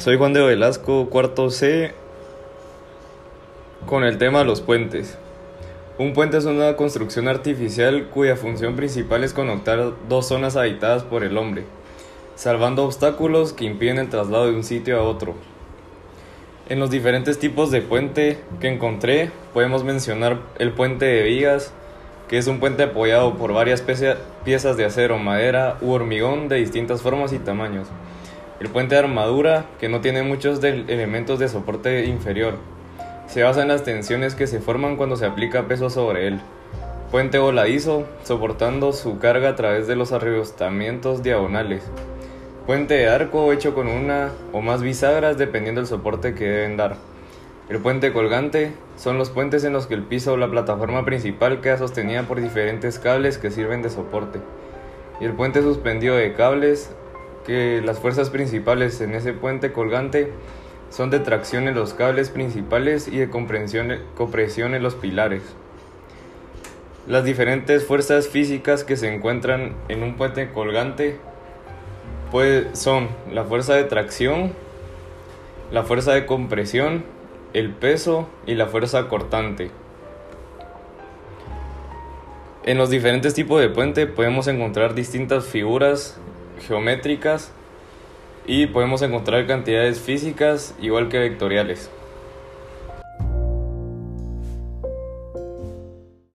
soy Juan de Velasco, cuarto C, con el tema los puentes. Un puente es una construcción artificial cuya función principal es conectar dos zonas habitadas por el hombre, salvando obstáculos que impiden el traslado de un sitio a otro. En los diferentes tipos de puente que encontré, podemos mencionar el puente de vigas, que es un puente apoyado por varias piezas de acero, madera u hormigón de distintas formas y tamaños. El puente de armadura, que no tiene muchos elementos de soporte inferior. Se basa en las tensiones que se forman cuando se aplica peso sobre él. Puente voladizo, soportando su carga a través de los arrebostamientos diagonales. Puente de arco hecho con una o más bisagras dependiendo del soporte que deben dar. El puente colgante son los puentes en los que el piso o la plataforma principal queda sostenida por diferentes cables que sirven de soporte. Y el puente suspendido de cables que las fuerzas principales en ese puente colgante son de tracción en los cables principales y de compresión, en los pilares. Las diferentes fuerzas físicas que se encuentran en un puente colgante pues, son la fuerza de tracción, la fuerza de compresión, el peso y la fuerza cortante. En los diferentes tipos de puente podemos encontrar distintas figuras geométricas y podemos encontrar cantidades físicas igual que vectoriales.